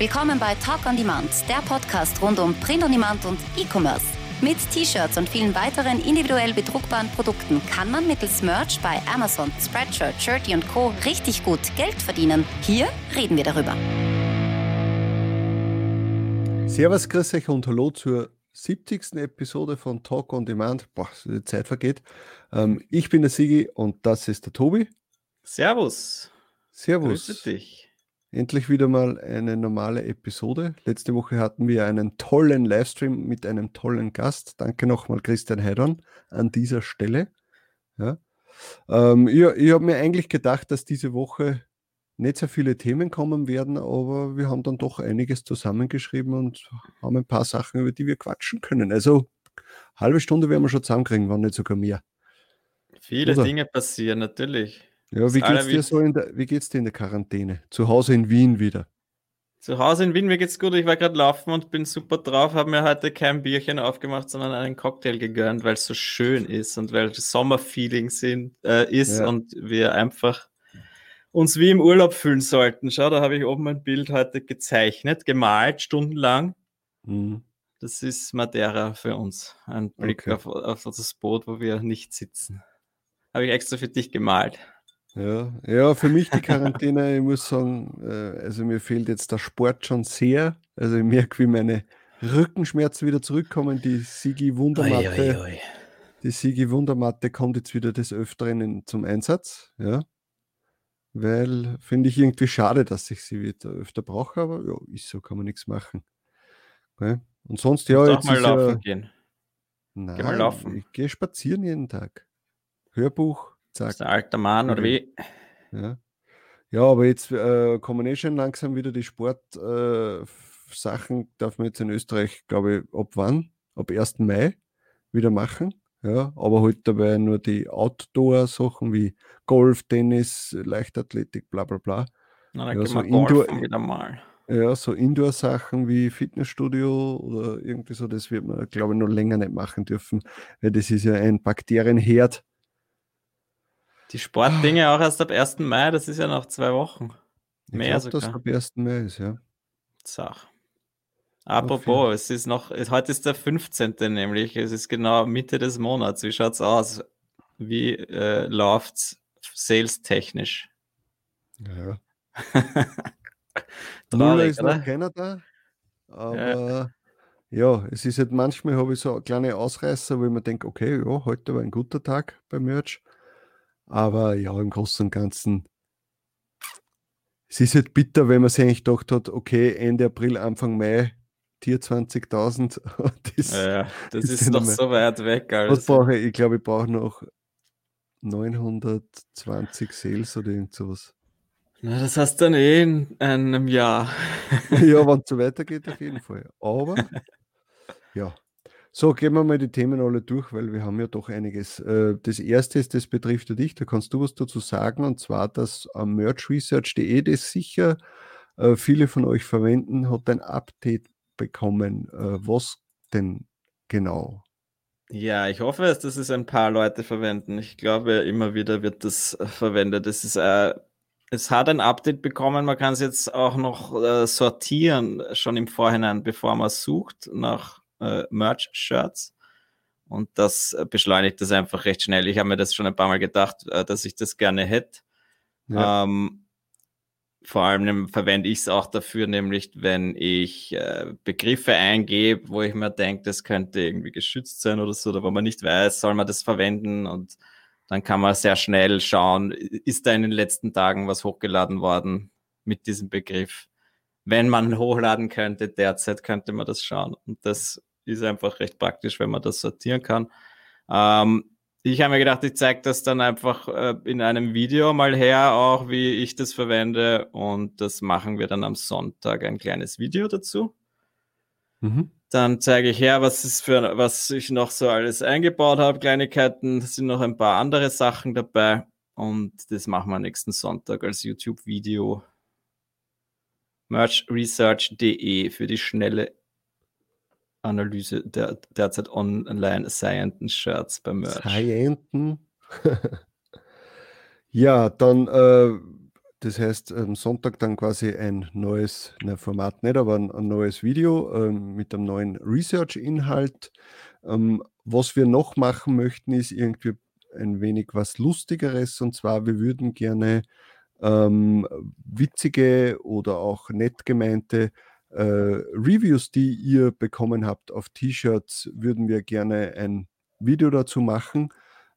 Willkommen bei Talk on Demand, der Podcast rund um Print on Demand und E-Commerce. Mit T-Shirts und vielen weiteren individuell bedruckbaren Produkten kann man mittels Merch bei Amazon, Spreadshirt, Shirty und Co. richtig gut Geld verdienen. Hier reden wir darüber. Servus, grüß euch und hallo zur 70. Episode von Talk on Demand. Boah, die Zeit vergeht. Ähm, ich bin der Sigi und das ist der Tobi. Servus. Servus. Grüße dich. Endlich wieder mal eine normale Episode. Letzte Woche hatten wir einen tollen Livestream mit einem tollen Gast. Danke nochmal Christian Heidern an dieser Stelle. Ja. Ähm, ich ich habe mir eigentlich gedacht, dass diese Woche nicht sehr viele Themen kommen werden, aber wir haben dann doch einiges zusammengeschrieben und haben ein paar Sachen, über die wir quatschen können. Also halbe Stunde werden wir schon zusammenkriegen, wenn nicht sogar mehr. Viele Oder? Dinge passieren, natürlich. Ja, wie geht's dir so in der, wie geht's dir in der Quarantäne? Zu Hause in Wien wieder? Zu Hause in Wien, mir geht's gut. Ich war gerade laufen und bin super drauf, habe mir heute kein Bierchen aufgemacht, sondern einen Cocktail gegönnt, weil es so schön ist und weil Sommerfeeling sind, äh, ist ja. und wir einfach uns wie im Urlaub fühlen sollten. Schau, da habe ich oben ein Bild heute gezeichnet, gemalt, stundenlang. Mhm. Das ist Madeira für uns. Ein Blick okay. auf, auf das Boot, wo wir nicht sitzen. Habe ich extra für dich gemalt. Ja, ja, für mich die Quarantäne, ich muss sagen, äh, also mir fehlt jetzt der Sport schon sehr. Also ich merke, wie meine Rückenschmerzen wieder zurückkommen. Die Sigi Wundermatte, oi, oi, oi. die Sigi Wundermatte kommt jetzt wieder des Öfteren zum Einsatz. Ja, weil finde ich irgendwie schade, dass ich sie wieder öfter brauche, aber ja, ist so, kann man nichts machen. Okay. Und sonst ja, jetzt mal laufen ja, gehen. Nein, Geh mal laufen. Ich gehe spazieren jeden Tag. Hörbuch, Zack. Ist der alter Mann oder wie? Ja, ja aber jetzt äh, kommen eh schon langsam wieder die Sportsachen, äh, darf man jetzt in Österreich, glaube ich, ab wann? Ab 1. Mai wieder machen. Ja, aber halt dabei nur die Outdoor-Sachen wie Golf, Tennis, Leichtathletik, bla bla bla. Na, ja, so Indoor, wieder mal. Ja, so Indoor-Sachen wie Fitnessstudio oder irgendwie so, das wird man, glaube ich, noch länger nicht machen dürfen, weil das ist ja ein Bakterienherd die Sportdinge auch erst ab 1. Mai, das ist ja noch zwei Wochen. Mehr ich glaub, sogar. ab 1. Mai ist, ja. Sach. Apropos, es ist noch, heute ist der 15. nämlich, es ist genau Mitte des Monats. Wie schaut es aus? Wie äh, läuft sales-technisch? Ja. Nuller ist oder? noch keiner da, aber ja. ja. es ist halt manchmal habe ich so kleine Ausreißer, wo ich mir denke, okay, ja, heute war ein guter Tag beim Merch. Aber ja, im Großen und Ganzen, es ist halt bitter, wenn man sich eigentlich gedacht hat, okay, Ende April, Anfang Mai, Tier 20.000. Das, ja, das ist, ist noch so weit weg. Also. Was brauche ich? Ich glaube, ich brauche noch 920 Sales oder irgend sowas. Na, das hast du dann eh in einem Jahr. ja, wenn es so weitergeht, auf jeden Fall. Aber ja, so, gehen wir mal die Themen alle durch, weil wir haben ja doch einiges. Äh, das erste ist, das betrifft ja dich, da kannst du was dazu sagen, und zwar, dass merchresearch.de, das sicher äh, viele von euch verwenden, hat ein Update bekommen. Äh, was denn genau? Ja, ich hoffe, dass das es ein paar Leute verwenden. Ich glaube, immer wieder wird das verwendet. Es ist äh, es hat ein Update bekommen. Man kann es jetzt auch noch äh, sortieren, schon im Vorhinein, bevor man sucht nach äh, Merch-Shirts. Und das äh, beschleunigt das einfach recht schnell. Ich habe mir das schon ein paar Mal gedacht, äh, dass ich das gerne hätte. Ja. Ähm, vor allem verwende ich es auch dafür, nämlich wenn ich äh, Begriffe eingebe, wo ich mir denke, das könnte irgendwie geschützt sein oder so, oder wo man nicht weiß, soll man das verwenden und dann kann man sehr schnell schauen, ist da in den letzten Tagen was hochgeladen worden mit diesem Begriff. Wenn man hochladen könnte, derzeit könnte man das schauen. Und das ist einfach recht praktisch, wenn man das sortieren kann. Ähm, ich habe mir gedacht, ich zeige das dann einfach äh, in einem Video mal her, auch wie ich das verwende. Und das machen wir dann am Sonntag ein kleines Video dazu. Mhm. Dann zeige ich her, was ist für was ich noch so alles eingebaut habe, Kleinigkeiten. Es sind noch ein paar andere Sachen dabei. Und das machen wir nächsten Sonntag als YouTube-Video. Merchresearch.de für die schnelle Analyse der derzeit online seienden Shirts beim Merch. Seienden? ja, dann äh, das heißt, am Sonntag dann quasi ein neues, ne, Format nicht, aber ein, ein neues Video ähm, mit einem neuen Research-Inhalt. Ähm, was wir noch machen möchten, ist irgendwie ein wenig was Lustigeres. Und zwar, wir würden gerne ähm, witzige oder auch nett gemeinte äh, Reviews, die ihr bekommen habt auf T-Shirts, würden wir gerne ein Video dazu machen.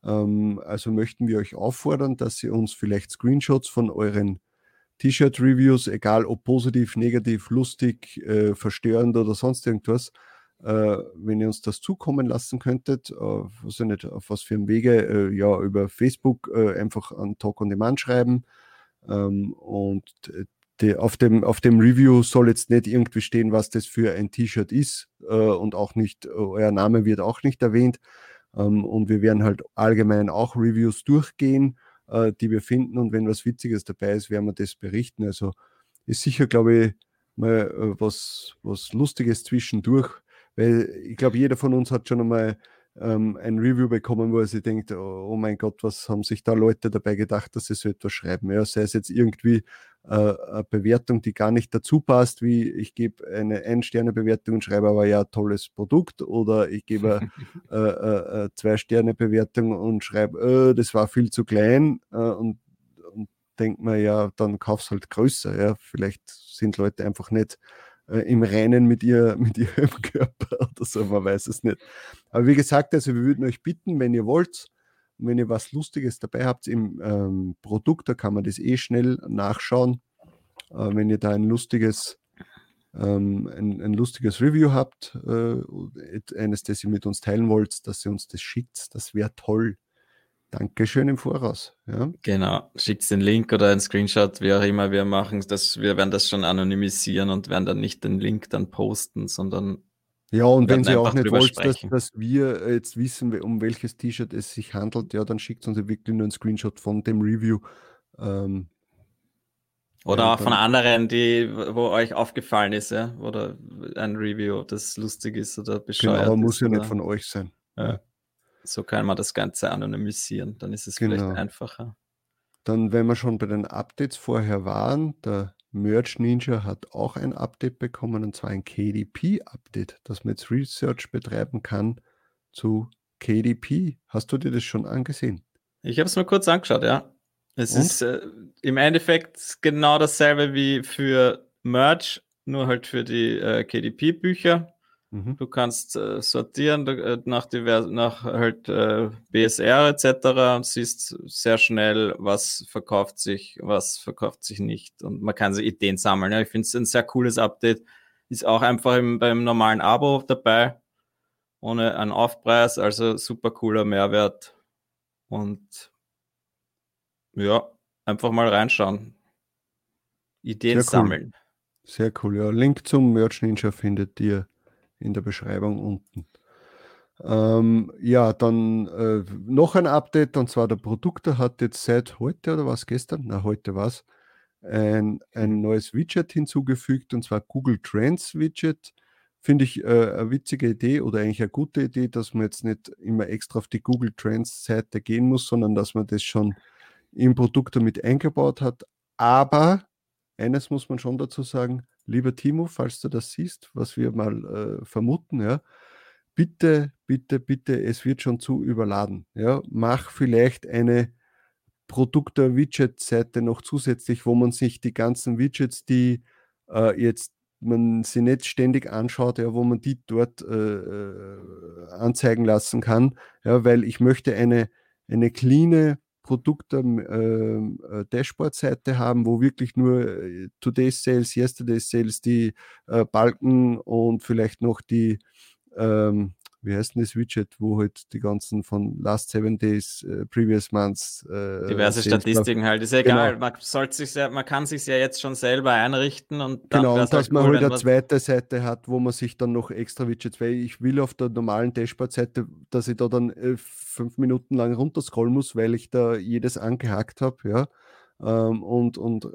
Ähm, also möchten wir euch auffordern, dass ihr uns vielleicht Screenshots von euren T-Shirt-Reviews, egal ob positiv, negativ, lustig, äh, verstörend oder sonst irgendwas, äh, wenn ihr uns das zukommen lassen könntet, äh, weiß ich nicht, auf was für einem Wege, äh, ja, über Facebook äh, einfach an Talk on Demand schreiben. Ähm, und die, auf, dem, auf dem Review soll jetzt nicht irgendwie stehen, was das für ein T-Shirt ist äh, und auch nicht, euer Name wird auch nicht erwähnt. Ähm, und wir werden halt allgemein auch Reviews durchgehen, äh, die wir finden. Und wenn was Witziges dabei ist, werden wir das berichten. Also ist sicher, glaube ich, mal äh, was, was Lustiges zwischendurch weil ich glaube, jeder von uns hat schon einmal ähm, ein Review bekommen, wo er sich denkt, oh, oh, mein Gott, was haben sich da Leute dabei gedacht, dass sie so etwas schreiben. Ja, sei es jetzt irgendwie äh, eine Bewertung, die gar nicht dazu passt, wie ich gebe eine Ein-Sterne-Bewertung und schreibe aber ja tolles Produkt oder ich gebe äh, äh, Zwei-Sterne-Bewertung und schreibe, äh, das war viel zu klein äh, und, und denkt man ja, dann kauf's halt größer. Ja, vielleicht sind Leute einfach nicht äh, im Reinen mit, ihr, mit ihrem Körper oder so, man weiß es nicht. Aber wie gesagt, also wir würden euch bitten, wenn ihr wollt, wenn ihr was Lustiges dabei habt im ähm, Produkt, da kann man das eh schnell nachschauen. Äh, wenn ihr da ein lustiges, ähm, ein, ein, lustiges Review habt, äh, eines, das ihr mit uns teilen wollt, dass ihr uns das schickt, das wäre toll. Dankeschön im Voraus. Ja. Genau, schickt den Link oder einen Screenshot, wie auch immer wir machen. Das, wir werden das schon anonymisieren und werden dann nicht den Link dann posten, sondern. Ja, und wenn Sie auch nicht wollt, dass, dass, wir jetzt wissen, um welches T-Shirt es sich handelt, ja, dann schickt uns wirklich nur einen Screenshot von dem Review. Ähm, oder ja, auch von anderen, die, wo euch aufgefallen ist, ja, oder ein Review, das lustig ist oder bescheuert. Genau, aber muss ja nicht von euch sein. Ja. So kann man das Ganze anonymisieren. Dann ist es genau. vielleicht einfacher. Dann, wenn wir schon bei den Updates vorher waren, der Merch Ninja hat auch ein Update bekommen, und zwar ein KDP-Update, dass man jetzt Research betreiben kann zu KDP. Hast du dir das schon angesehen? Ich habe es mir kurz angeschaut, ja. Es und? ist äh, im Endeffekt genau dasselbe wie für Merch, nur halt für die äh, KDP-Bücher. Mhm. Du kannst äh, sortieren äh, nach, divers, nach halt äh, BSR etc. und siehst sehr schnell, was verkauft sich, was verkauft sich nicht. Und man kann so Ideen sammeln. Ja, ich finde es ein sehr cooles Update. Ist auch einfach im, beim normalen Abo dabei, ohne einen Aufpreis. Also super cooler Mehrwert. Und ja, einfach mal reinschauen. Ideen sehr sammeln. Cool. Sehr cool. Ja, Link zum Merch Ninja findet ihr in der Beschreibung unten. Ähm, ja, dann äh, noch ein Update und zwar der Produkter hat jetzt seit heute oder was gestern? Na, heute war es. Ein, ein neues Widget hinzugefügt und zwar Google Trends Widget. Finde ich äh, eine witzige Idee oder eigentlich eine gute Idee, dass man jetzt nicht immer extra auf die Google Trends Seite gehen muss, sondern dass man das schon im Produkt damit eingebaut hat. Aber eines muss man schon dazu sagen, lieber Timo, falls du das siehst, was wir mal äh, vermuten, ja, bitte, bitte, bitte, es wird schon zu überladen. Ja, mach vielleicht eine Produkte-Widget-Seite noch zusätzlich, wo man sich die ganzen Widgets, die äh, jetzt man sie nicht ständig anschaut, ja, wo man die dort äh, äh anzeigen lassen kann, ja, weil ich möchte eine, eine cleane Produkt ähm, äh, Dashboard-Seite haben, wo wirklich nur äh, Today's Sales, Yesterday's Sales, die äh, Balken und vielleicht noch die, ähm, wie heißt denn das Widget, wo halt die ganzen von Last Seven Days, äh, Previous Months. Äh, Diverse Sales Statistiken halt, ist ja egal, genau. man, sollte sich ja, man kann sich ja jetzt schon selber einrichten und dann Genau, und dass halt man cool, halt eine zweite Seite hat, wo man sich dann noch extra Widgets, weil ich will auf der normalen Dashboard-Seite, dass ich da dann äh, fünf Minuten lang runterscrollen muss, weil ich da jedes angehakt habe, ja. Ähm, und und äh,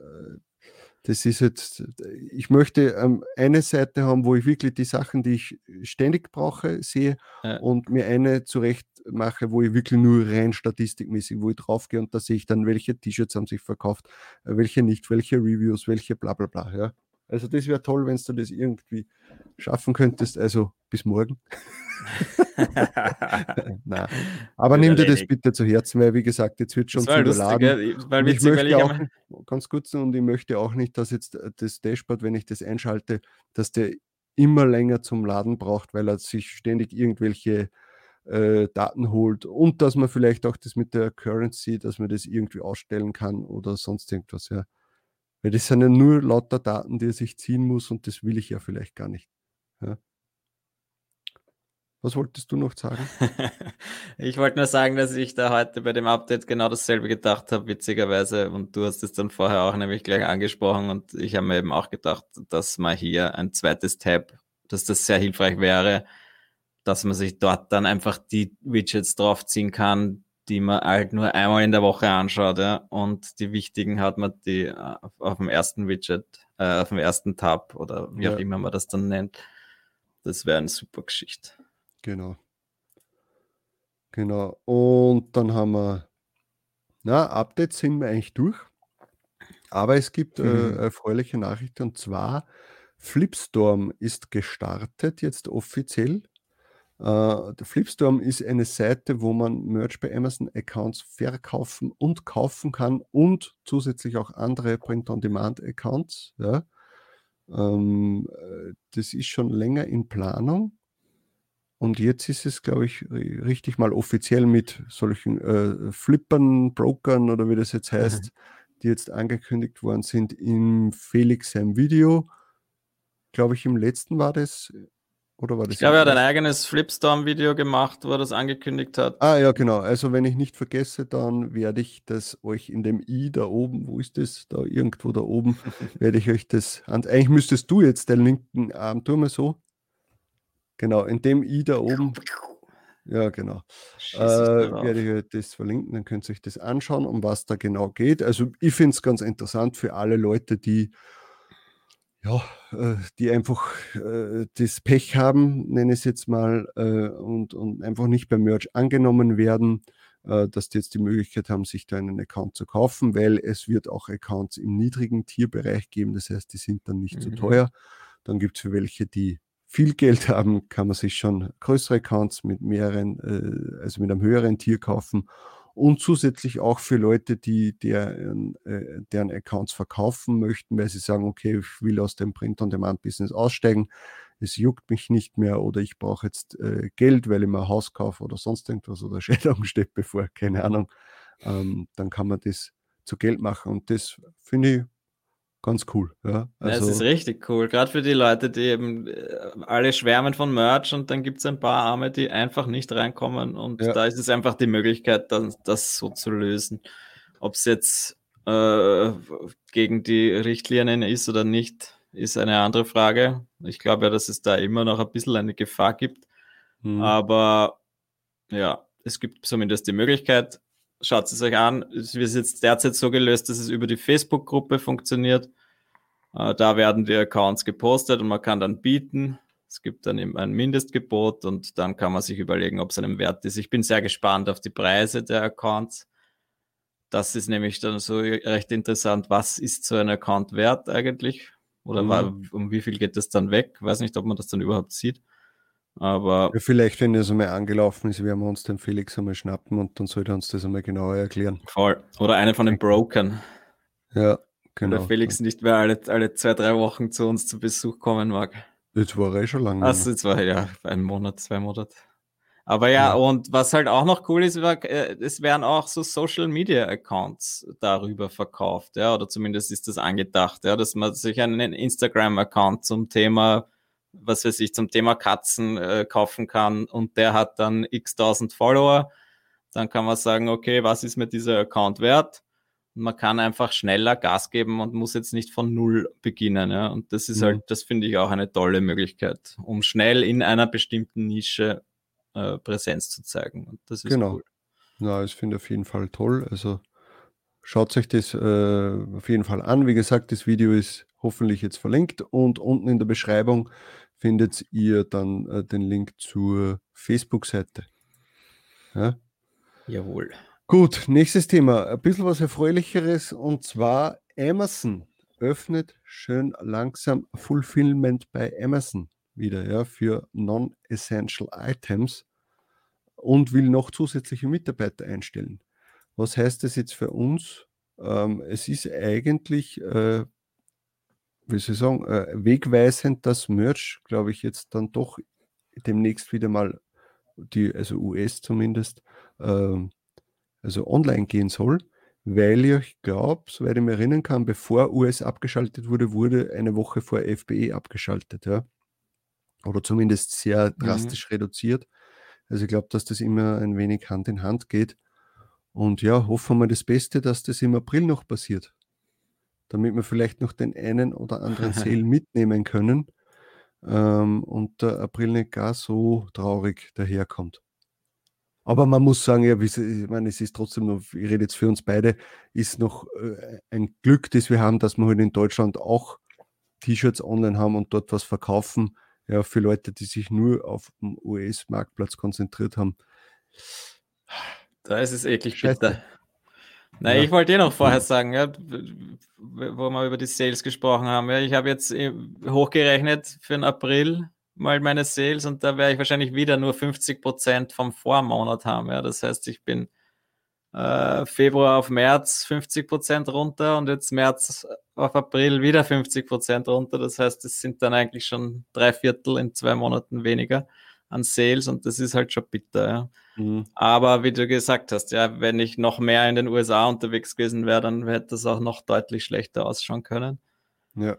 das ist jetzt, ich möchte ähm, eine Seite haben, wo ich wirklich die Sachen, die ich ständig brauche, sehe ja. und mir eine zurecht mache, wo ich wirklich nur rein statistikmäßig, wo ich draufgehe und da sehe ich dann, welche T-Shirts haben sich verkauft, äh, welche nicht, welche Reviews, welche bla bla bla. Ja. Also das wäre toll, wenn du das irgendwie schaffen könntest. Also bis morgen. Nein. Aber nimm dir das bitte zu Herzen, weil wie gesagt, jetzt wird schon zu überladen. Lustig, weil ich möchte auch, ganz kurz, und ich möchte auch nicht, dass jetzt äh, das Dashboard, wenn ich das einschalte, dass der immer länger zum Laden braucht, weil er sich ständig irgendwelche äh, Daten holt und dass man vielleicht auch das mit der Currency, dass man das irgendwie ausstellen kann oder sonst irgendwas, ja. Weil das sind ja nur lauter Daten, die er sich ziehen muss und das will ich ja vielleicht gar nicht. Ja. Was wolltest du noch sagen? ich wollte nur sagen, dass ich da heute bei dem Update genau dasselbe gedacht habe, witzigerweise. Und du hast es dann vorher auch nämlich gleich angesprochen. Und ich habe mir eben auch gedacht, dass man hier ein zweites Tab, dass das sehr hilfreich wäre, dass man sich dort dann einfach die Widgets draufziehen kann, die man halt nur einmal in der Woche anschaut. Ja? Und die wichtigen hat man die äh, auf dem ersten Widget, äh, auf dem ersten Tab oder wie ja. auch immer man das dann nennt. Das wäre eine super Geschichte. Genau. Genau. Und dann haben wir, na, Updates sind wir eigentlich durch. Aber es gibt äh, mhm. äh, erfreuliche Nachrichten und zwar Flipstorm ist gestartet jetzt offiziell. Äh, der Flipstorm ist eine Seite, wo man Merch bei Amazon Accounts verkaufen und kaufen kann und zusätzlich auch andere Print-on-Demand-Accounts. Ja. Ähm, äh, das ist schon länger in Planung. Und jetzt ist es, glaube ich, richtig mal offiziell mit solchen äh, Flippern, Brokern oder wie das jetzt heißt, mhm. die jetzt angekündigt worden sind im Felix seinem Video. Glaube ich, im letzten war das. Oder war das ich glaube, er hat ein eigenes Flipstorm-Video gemacht, wo er das angekündigt hat. Ah, ja, genau. Also, wenn ich nicht vergesse, dann werde ich das euch in dem i da oben, wo ist das? Da irgendwo da oben, werde ich euch das. Eigentlich müsstest du jetzt den linken Arm, tu mal so, Genau, in dem i da oben. Ja, genau. Äh, werde ich euch das verlinken, dann könnt ihr euch das anschauen, um was da genau geht. Also ich finde es ganz interessant für alle Leute, die ja, äh, die einfach äh, das Pech haben, nenne ich es jetzt mal, äh, und, und einfach nicht beim Merch angenommen werden, äh, dass die jetzt die Möglichkeit haben, sich da einen Account zu kaufen, weil es wird auch Accounts im niedrigen Tierbereich geben, das heißt, die sind dann nicht mhm. so teuer. Dann gibt es für welche, die viel Geld haben, kann man sich schon größere Accounts mit mehreren, äh, also mit einem höheren Tier kaufen. Und zusätzlich auch für Leute, die deren, äh, deren Accounts verkaufen möchten, weil sie sagen, okay, ich will aus dem Print-on-Demand-Business aussteigen, es juckt mich nicht mehr oder ich brauche jetzt äh, Geld, weil ich mir ein Haus kaufe oder sonst irgendwas oder Scheidung steht bevor, keine Ahnung, ähm, dann kann man das zu Geld machen. Und das finde ich ganz cool. Ja, also, ja, es ist richtig cool. Gerade für die Leute, die eben äh, alle schwärmen von Merch und dann gibt es ein paar Arme, die einfach nicht reinkommen. Und ja. da ist es einfach die Möglichkeit, dann, das so zu lösen. Ob es jetzt äh, gegen die Richtlinien ist oder nicht, ist eine andere Frage. Ich glaube ja, dass es da immer noch ein bisschen eine Gefahr gibt. Mhm. Aber ja, es gibt zumindest die Möglichkeit, schaut es euch an. Es wird jetzt derzeit so gelöst, dass es über die Facebook-Gruppe funktioniert. Äh, da werden die Accounts gepostet und man kann dann bieten. Es gibt dann eben ein Mindestgebot und dann kann man sich überlegen, ob es einem wert ist. Ich bin sehr gespannt auf die Preise der Accounts. Das ist nämlich dann so recht interessant. Was ist so ein Account wert eigentlich? Oder mhm. um wie viel geht es dann weg? Weiß nicht, ob man das dann überhaupt sieht. Aber ja, vielleicht, wenn das einmal angelaufen ist, werden wir uns den Felix einmal schnappen und dann sollte er uns das einmal genauer erklären. Voll. Oder eine von den Broken. Ja, genau. der Felix nicht mehr alle, alle zwei, drei Wochen zu uns zu Besuch kommen mag. Jetzt war er eh schon lange. Also jetzt war ja ein Monat, zwei Monate. Aber ja, ja, und was halt auch noch cool ist, war, äh, es werden auch so Social Media Accounts darüber verkauft, ja, oder zumindest ist das angedacht, ja, dass man sich einen Instagram-Account zum Thema was weiß ich, zum Thema Katzen äh, kaufen kann und der hat dann x tausend Follower, dann kann man sagen, okay, was ist mir dieser Account wert? Und man kann einfach schneller Gas geben und muss jetzt nicht von Null beginnen. Ja? Und das ist mhm. halt, das finde ich auch eine tolle Möglichkeit, um schnell in einer bestimmten Nische äh, Präsenz zu zeigen. Und das ist genau. cool. Ja, ich finde auf jeden Fall toll. Also Schaut euch das äh, auf jeden Fall an. Wie gesagt, das Video ist hoffentlich jetzt verlinkt und unten in der Beschreibung findet ihr dann äh, den Link zur Facebook-Seite. Ja? Jawohl. Gut, nächstes Thema. Ein bisschen was Erfreulicheres und zwar Amazon öffnet schön langsam Fulfillment bei Amazon wieder ja, für Non-Essential Items und will noch zusätzliche Mitarbeiter einstellen. Was heißt das jetzt für uns? Ähm, es ist eigentlich, äh, wie soll ich sagen, äh, wegweisend, dass Merch, glaube ich, jetzt dann doch demnächst wieder mal die, also US zumindest, äh, also online gehen soll, weil ich glaube, soweit ich mich erinnern kann, bevor US abgeschaltet wurde, wurde eine Woche vor FBE abgeschaltet, ja. Oder zumindest sehr mhm. drastisch mhm. reduziert. Also ich glaube, dass das immer ein wenig Hand in Hand geht. Und ja, hoffen wir das Beste, dass das im April noch passiert. Damit wir vielleicht noch den einen oder anderen Sale mitnehmen können ähm, und der April nicht gar so traurig daherkommt. Aber man muss sagen, ja, ich meine, es ist trotzdem noch, ich rede jetzt für uns beide, ist noch äh, ein Glück, das wir haben, dass wir heute halt in Deutschland auch T-Shirts online haben und dort was verkaufen. Ja, für Leute, die sich nur auf dem US-Marktplatz konzentriert haben. Da ist es eklig bitter. Nein, ja. ich wollte dir noch vorher sagen, ja, wo wir über die Sales gesprochen haben. Ja, ich habe jetzt äh, hochgerechnet für den April mal meine Sales und da werde ich wahrscheinlich wieder nur 50 Prozent vom Vormonat haben. Ja, das heißt, ich bin äh, Februar auf März 50 Prozent runter und jetzt März auf April wieder 50 Prozent runter. Das heißt, es sind dann eigentlich schon drei Viertel in zwei Monaten weniger an Sales und das ist halt schon bitter. Ja. Mhm. Aber wie du gesagt hast, ja, wenn ich noch mehr in den USA unterwegs gewesen wäre, dann hätte das auch noch deutlich schlechter ausschauen können. Ja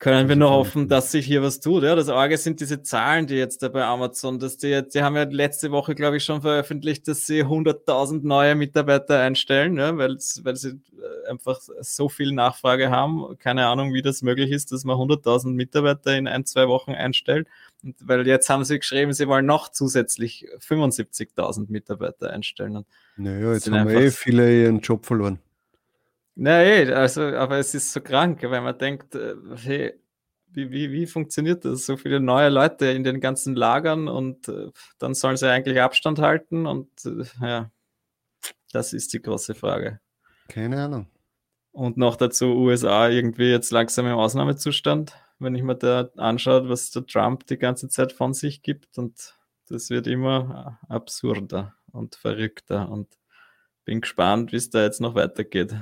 können wir nur hoffen, dass sich hier was tut. Ja, das Arge sind diese Zahlen, die jetzt da bei Amazon, dass die jetzt, die haben ja letzte Woche, glaube ich, schon veröffentlicht, dass sie 100.000 neue Mitarbeiter einstellen, ja, weil sie äh, einfach so viel Nachfrage haben. Keine Ahnung, wie das möglich ist, dass man 100.000 Mitarbeiter in ein, zwei Wochen einstellt. Und weil jetzt haben sie geschrieben, sie wollen noch zusätzlich 75.000 Mitarbeiter einstellen. Naja, jetzt haben wir eh viele ihren Job verloren. Nein, also, aber es ist so krank, weil man denkt, äh, hey, wie, wie, wie funktioniert das? So viele neue Leute in den ganzen Lagern und äh, dann sollen sie eigentlich Abstand halten und äh, ja, das ist die große Frage. Keine Ahnung. Und noch dazu USA irgendwie jetzt langsam im Ausnahmezustand, wenn ich mir da anschaue, was der Trump die ganze Zeit von sich gibt und das wird immer absurder und verrückter und bin gespannt, wie es da jetzt noch weitergeht.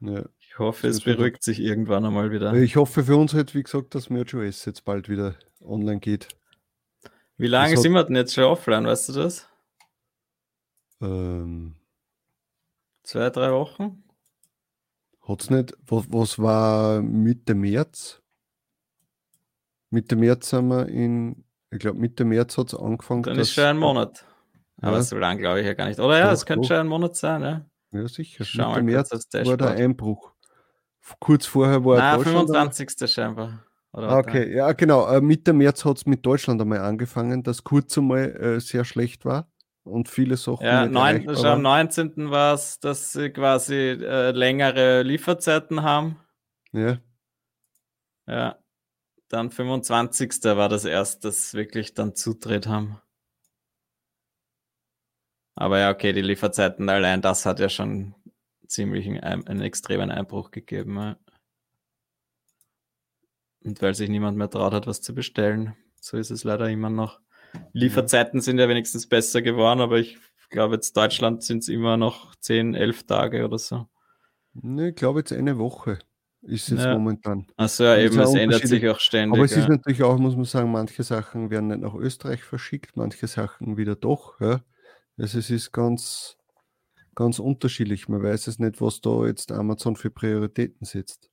Ja. Ich hoffe, es beruhigt sich irgendwann einmal wieder. Ich hoffe für uns halt, wie gesagt, dass MergeOS jetzt bald wieder online geht. Wie lange das sind wir denn jetzt schon offline, weißt du das? Ähm, Zwei, drei Wochen? Hat es nicht, was, was war Mitte März? Mitte März haben wir in, ich glaube Mitte März hat es angefangen. Dann ist schon ein Monat. Aber ja. so lange glaube ich ja gar nicht. Oder ja, es könnte schon ein Monat sein, ja. Ja, sicher. Schau Mitte März war der Einbruch. Kurz vorher war Nein, Deutschland. 25. scheinbar. Ah, okay, ja, genau. Äh, Mitte März hat es mit Deutschland einmal angefangen, das kurz einmal äh, sehr schlecht war und viele Sachen. Ja, neun, schon am 19. war es, dass sie quasi äh, längere Lieferzeiten haben. Ja. Ja. Dann 25. war das erst, dass wirklich dann Zutritt haben. Aber ja, okay, die Lieferzeiten allein, das hat ja schon ziemlich einen, einen extremen Einbruch gegeben. Ja. Und weil sich niemand mehr traut hat, was zu bestellen. So ist es leider immer noch. Lieferzeiten sind ja wenigstens besser geworden, aber ich glaube, jetzt Deutschland sind es immer noch 10, 11 Tage oder so. Ne, ich glaube jetzt eine Woche ist es ja. momentan. Achso, ja, eben, es ändert sich auch ständig. Aber es ja. ist natürlich auch, muss man sagen, manche Sachen werden nicht nach Österreich verschickt, manche Sachen wieder doch. Ja. Also es ist ganz, ganz unterschiedlich. Man weiß es nicht, was da jetzt Amazon für Prioritäten setzt.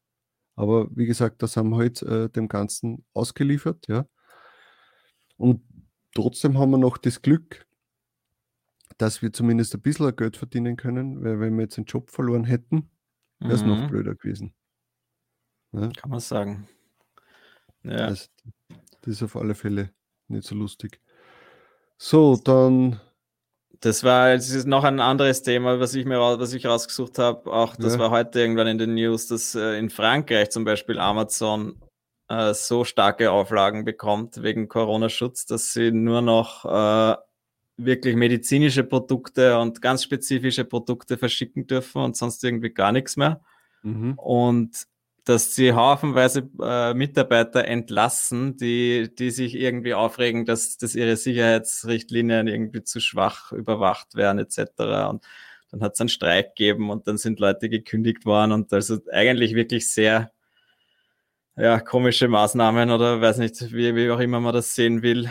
Aber wie gesagt, das haben wir halt äh, dem Ganzen ausgeliefert, ja. Und trotzdem haben wir noch das Glück, dass wir zumindest ein bisschen Geld verdienen können, weil wenn wir jetzt einen Job verloren hätten, wäre es mhm. noch blöder gewesen. Ja? Kann man sagen. Ja. Das, das ist auf alle Fälle nicht so lustig. So, dann Das war das ist noch ein anderes Thema, was ich mir was ich rausgesucht habe. Auch das ja. war heute irgendwann in den News, dass äh, in Frankreich zum Beispiel Amazon äh, so starke Auflagen bekommt wegen Corona-Schutz, dass sie nur noch äh, wirklich medizinische Produkte und ganz spezifische Produkte verschicken dürfen und sonst irgendwie gar nichts mehr. Mhm. Und dass sie haufenweise äh, Mitarbeiter entlassen, die, die sich irgendwie aufregen, dass, dass ihre Sicherheitsrichtlinien irgendwie zu schwach überwacht werden, etc. Und dann hat es einen Streik gegeben und dann sind Leute gekündigt worden und also eigentlich wirklich sehr ja, komische Maßnahmen oder weiß nicht, wie, wie auch immer man das sehen will,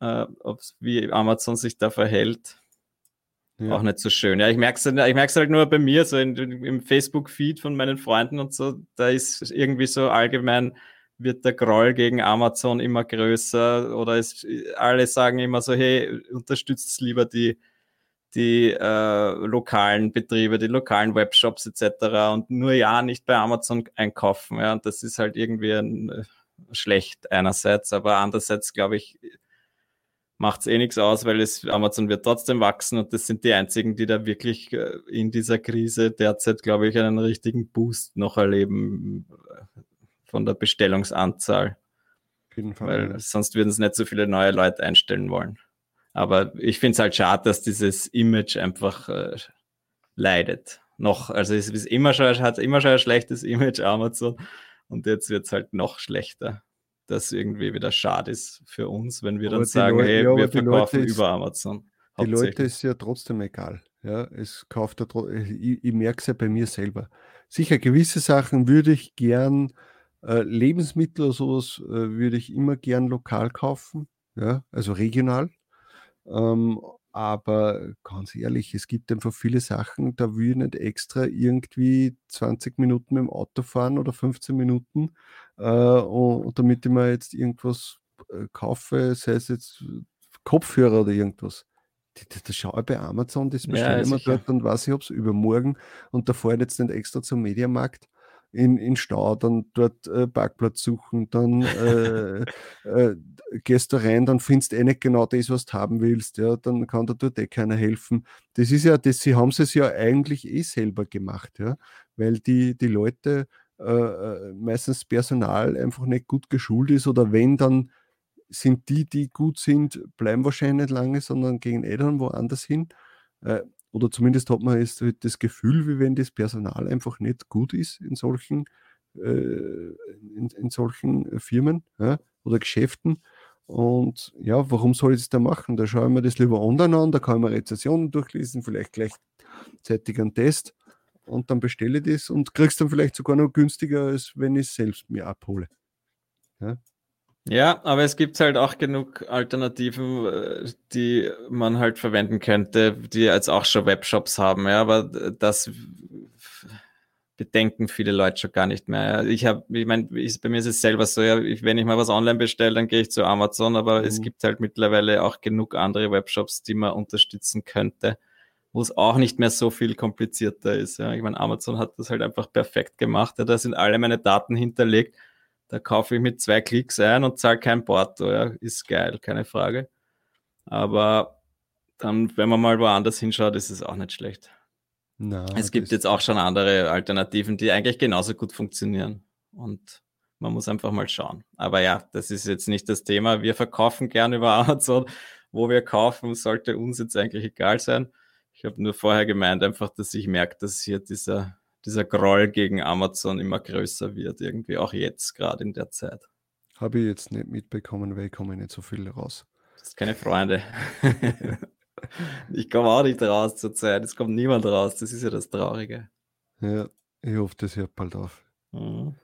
äh, wie Amazon sich da verhält. Ja. Auch nicht so schön. Ja, ich merke es ich halt nur bei mir, so in, im Facebook-Feed von meinen Freunden und so, da ist irgendwie so allgemein, wird der Groll gegen Amazon immer größer oder es, alle sagen immer so, hey, unterstützt lieber die, die äh, lokalen Betriebe, die lokalen Webshops etc. und nur ja nicht bei Amazon einkaufen. Ja, und das ist halt irgendwie ein, äh, schlecht einerseits, aber andererseits glaube ich, macht es eh nichts aus, weil es, Amazon wird trotzdem wachsen und das sind die einzigen, die da wirklich äh, in dieser Krise derzeit, glaube ich, einen richtigen Boost noch erleben äh, von der Bestellungsanzahl. Auf jeden Fall. Weil sonst würden es nicht so viele neue Leute einstellen wollen. Aber ich finde es halt schade, dass dieses Image einfach äh, leidet. Noch, also es ist immer schon, hat immer schon ein schlechtes Image Amazon und jetzt wird es halt noch schlechter das irgendwie wieder schade ist für uns, wenn wir aber dann sagen, Leute, hey, ja, wir verkaufen ist, über Amazon. Die Leute ist ja trotzdem egal. Ja, es kauft ja, ich, ich merke es ja bei mir selber. Sicher, gewisse Sachen würde ich gern, äh, Lebensmittel oder sowas äh, würde ich immer gern lokal kaufen, ja, also regional. Ähm, aber ganz ehrlich, es gibt einfach viele Sachen, da will ich nicht extra irgendwie 20 Minuten mit dem Auto fahren oder 15 Minuten, und, damit ich mir jetzt irgendwas äh, kaufe, sei es jetzt Kopfhörer oder irgendwas. Das, das schaue ich bei Amazon, das bestelle ich mir dort und weiß ich, ob es übermorgen und da fahre ich jetzt nicht extra zum Mediamarkt in, in Stau, dann dort äh, Parkplatz suchen, dann äh, äh, gehst du rein, dann findest du eh nicht genau das, was du haben willst, ja, dann kann dir dort eh keiner helfen. Das ist ja, das, sie haben es ja eigentlich eh selber gemacht, ja, weil die, die Leute äh, äh, meistens Personal einfach nicht gut geschult ist oder wenn, dann sind die, die gut sind, bleiben wahrscheinlich nicht lange, sondern gehen eh dann woanders hin. Äh, oder zumindest hat man jetzt halt das Gefühl, wie wenn das Personal einfach nicht gut ist in solchen, äh, in, in, solchen Firmen ja, oder Geschäften. Und ja, warum soll ich das da machen? Da schaue ich mir das lieber online an, da kann ich mir Rezessionen durchlesen, vielleicht gleichzeitig einen Test und dann bestelle ich das und kriegst dann vielleicht sogar noch günstiger, als wenn ich es selbst mir abhole. Ja? Ja, aber es gibt halt auch genug Alternativen, äh, die man halt verwenden könnte, die jetzt auch schon Webshops haben. Ja, aber das bedenken viele Leute schon gar nicht mehr. Ja. Ich habe, ich meine, bei mir ist es selber so, ja, ich, wenn ich mal was online bestelle, dann gehe ich zu Amazon, aber mhm. es gibt halt mittlerweile auch genug andere Webshops, die man unterstützen könnte, wo es auch nicht mehr so viel komplizierter ist. Ja. Ich meine, Amazon hat das halt einfach perfekt gemacht. Ja. Da sind alle meine Daten hinterlegt da kaufe ich mit zwei Klicks ein und zahle kein Porto. Ja. Ist geil, keine Frage. Aber dann, wenn man mal woanders hinschaut, ist es auch nicht schlecht. Na, es gibt jetzt auch schon andere Alternativen, die eigentlich genauso gut funktionieren. Und man muss einfach mal schauen. Aber ja, das ist jetzt nicht das Thema. Wir verkaufen gern über Amazon. Wo wir kaufen, sollte uns jetzt eigentlich egal sein. Ich habe nur vorher gemeint, einfach, dass ich merke, dass hier dieser dieser Groll gegen Amazon immer größer wird, irgendwie auch jetzt, gerade in der Zeit. Habe ich jetzt nicht mitbekommen, weil ich komme nicht so viel raus. Das ist keine Freunde. ich komme auch nicht raus zur Zeit. Es kommt niemand raus. Das ist ja das Traurige. Ja, ich hoffe, das hört bald auf. Mhm.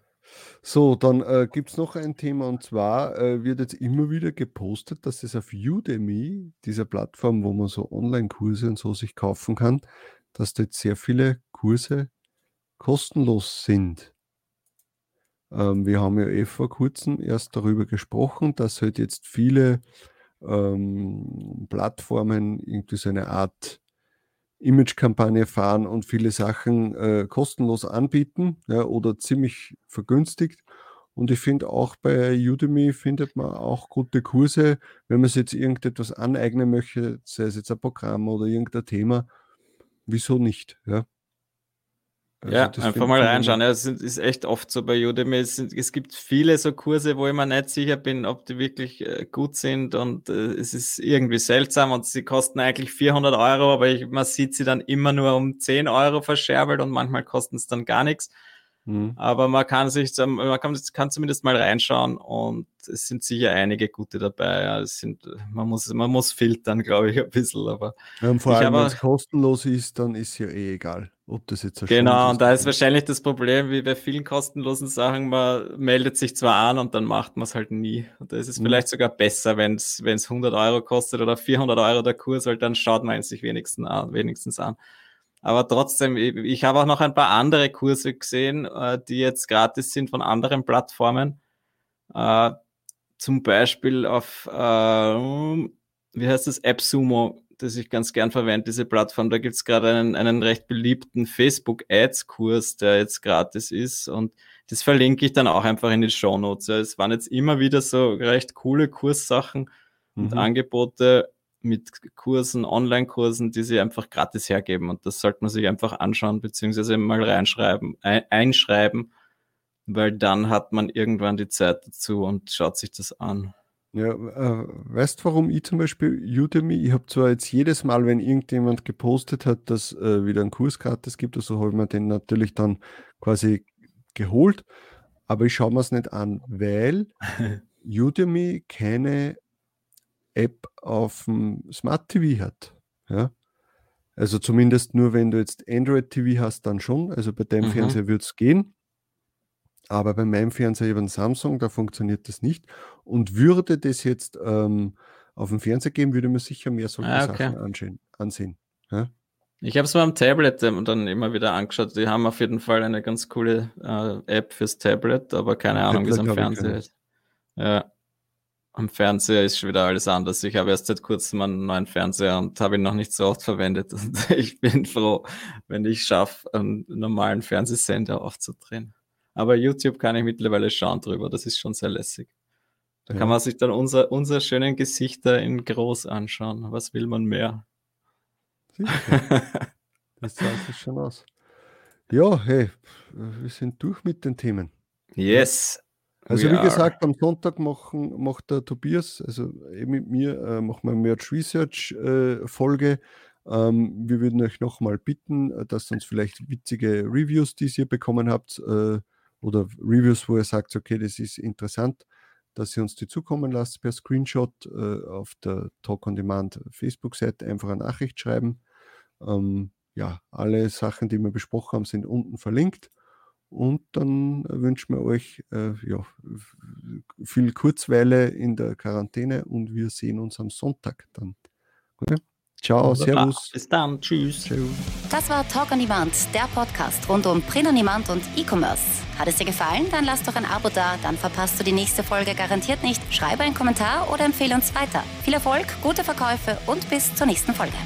So, dann äh, gibt es noch ein Thema und zwar äh, wird jetzt immer wieder gepostet, dass es auf Udemy, dieser Plattform, wo man so Online-Kurse und so sich kaufen kann, dass dort sehr viele Kurse kostenlos sind. Ähm, wir haben ja eh vor kurzem erst darüber gesprochen, dass halt jetzt viele ähm, Plattformen irgendwie so eine Art Image-Kampagne fahren und viele Sachen äh, kostenlos anbieten ja, oder ziemlich vergünstigt. Und ich finde auch bei Udemy findet man auch gute Kurse, wenn man sich jetzt irgendetwas aneignen möchte, sei es jetzt ein Programm oder irgendein Thema. Wieso nicht? Ja, also ja einfach mal reinschauen. Ja, es ist echt oft so bei Udemy. Es, sind, es, gibt viele so Kurse, wo ich mir nicht sicher bin, ob die wirklich äh, gut sind und äh, es ist irgendwie seltsam und sie kosten eigentlich 400 Euro, aber ich, man sieht sie dann immer nur um 10 Euro verscherbelt und manchmal kosten es dann gar nichts. Mhm. Aber man kann sich, man kann, kann, zumindest mal reinschauen und es sind sicher einige gute dabei. Ja, es sind, man muss, man muss filtern, glaube ich, ein bisschen. Aber ja, und vor allem, wenn es kostenlos ist, dann ist ja eh egal, ob das jetzt Genau, und da ist wahrscheinlich das Problem, wie bei vielen kostenlosen Sachen, man meldet sich zwar an und dann macht man es halt nie. Und da ist es mhm. vielleicht sogar besser, wenn es 100 Euro kostet oder 400 Euro der Kurs, weil dann schaut man es sich wenigstens an. Wenigstens an. Aber trotzdem, ich, habe auch noch ein paar andere Kurse gesehen, äh, die jetzt gratis sind von anderen Plattformen. Äh, zum Beispiel auf, äh, wie heißt das, AppSumo, das ich ganz gern verwende, diese Plattform. Da gibt's gerade einen, einen recht beliebten Facebook-Ads-Kurs, der jetzt gratis ist. Und das verlinke ich dann auch einfach in die Show Notes. Ja, es waren jetzt immer wieder so recht coole Kurssachen und mhm. Angebote, mit Kursen, Online-Kursen, die sie einfach gratis hergeben. Und das sollte man sich einfach anschauen, beziehungsweise mal reinschreiben, einschreiben, weil dann hat man irgendwann die Zeit dazu und schaut sich das an. Ja, äh, weißt warum ich zum Beispiel Udemy, ich habe zwar jetzt jedes Mal, wenn irgendjemand gepostet hat, dass äh, wieder ein Kurs gratis gibt, also habe ich mir den natürlich dann quasi geholt, aber ich schaue mir es nicht an, weil Udemy keine App auf dem Smart TV hat. Ja? Also zumindest nur, wenn du jetzt Android TV hast, dann schon. Also bei deinem mhm. Fernseher wird es gehen. Aber bei meinem Fernseher über den Samsung, da funktioniert das nicht. Und würde das jetzt ähm, auf dem Fernseher geben, würde man sicher mehr solche ah, okay. Sachen ansehen. ansehen ja? Ich habe es mal am Tablet ähm, dann immer wieder angeschaut. Die haben auf jeden Fall eine ganz coole äh, App fürs Tablet, aber keine Ahnung, wie es am Fernseher ist. Ja am Fernseher ist schon wieder alles anders. Ich habe erst seit kurzem einen neuen Fernseher und habe ihn noch nicht so oft verwendet. Und ich bin froh, wenn ich schaffe, einen normalen Fernsehsender aufzudrehen. Aber YouTube kann ich mittlerweile schauen drüber. Das ist schon sehr lässig. Da ja. kann man sich dann unser, unsere schönen Gesichter in groß anschauen. Was will man mehr? das zahlt sich schon aus. Ja, hey, wir sind durch mit den Themen. Yes. Also wie gesagt, am Sonntag machen, macht der Tobias, also eben mit mir, äh, machen wir Merch Research äh, Folge. Ähm, wir würden euch nochmal bitten, äh, dass ihr uns vielleicht witzige Reviews, die ihr bekommen habt, äh, oder Reviews, wo ihr sagt, okay, das ist interessant, dass ihr uns die zukommen lasst per Screenshot äh, auf der Talk on Demand Facebook-Seite einfach eine Nachricht schreiben. Ähm, ja, alle Sachen, die wir besprochen haben, sind unten verlinkt. Und dann wünschen wir euch äh, ja, viel Kurzweile in der Quarantäne und wir sehen uns am Sonntag dann. Okay? Ciao, Wunderbar. servus. Bis dann, tschüss. tschüss. Das war Talk on Demand, der Podcast rund um Print on Demand und E-Commerce. Hat es dir gefallen? Dann lass doch ein Abo da, dann verpasst du die nächste Folge garantiert nicht. Schreibe einen Kommentar oder empfehle uns weiter. Viel Erfolg, gute Verkäufe und bis zur nächsten Folge.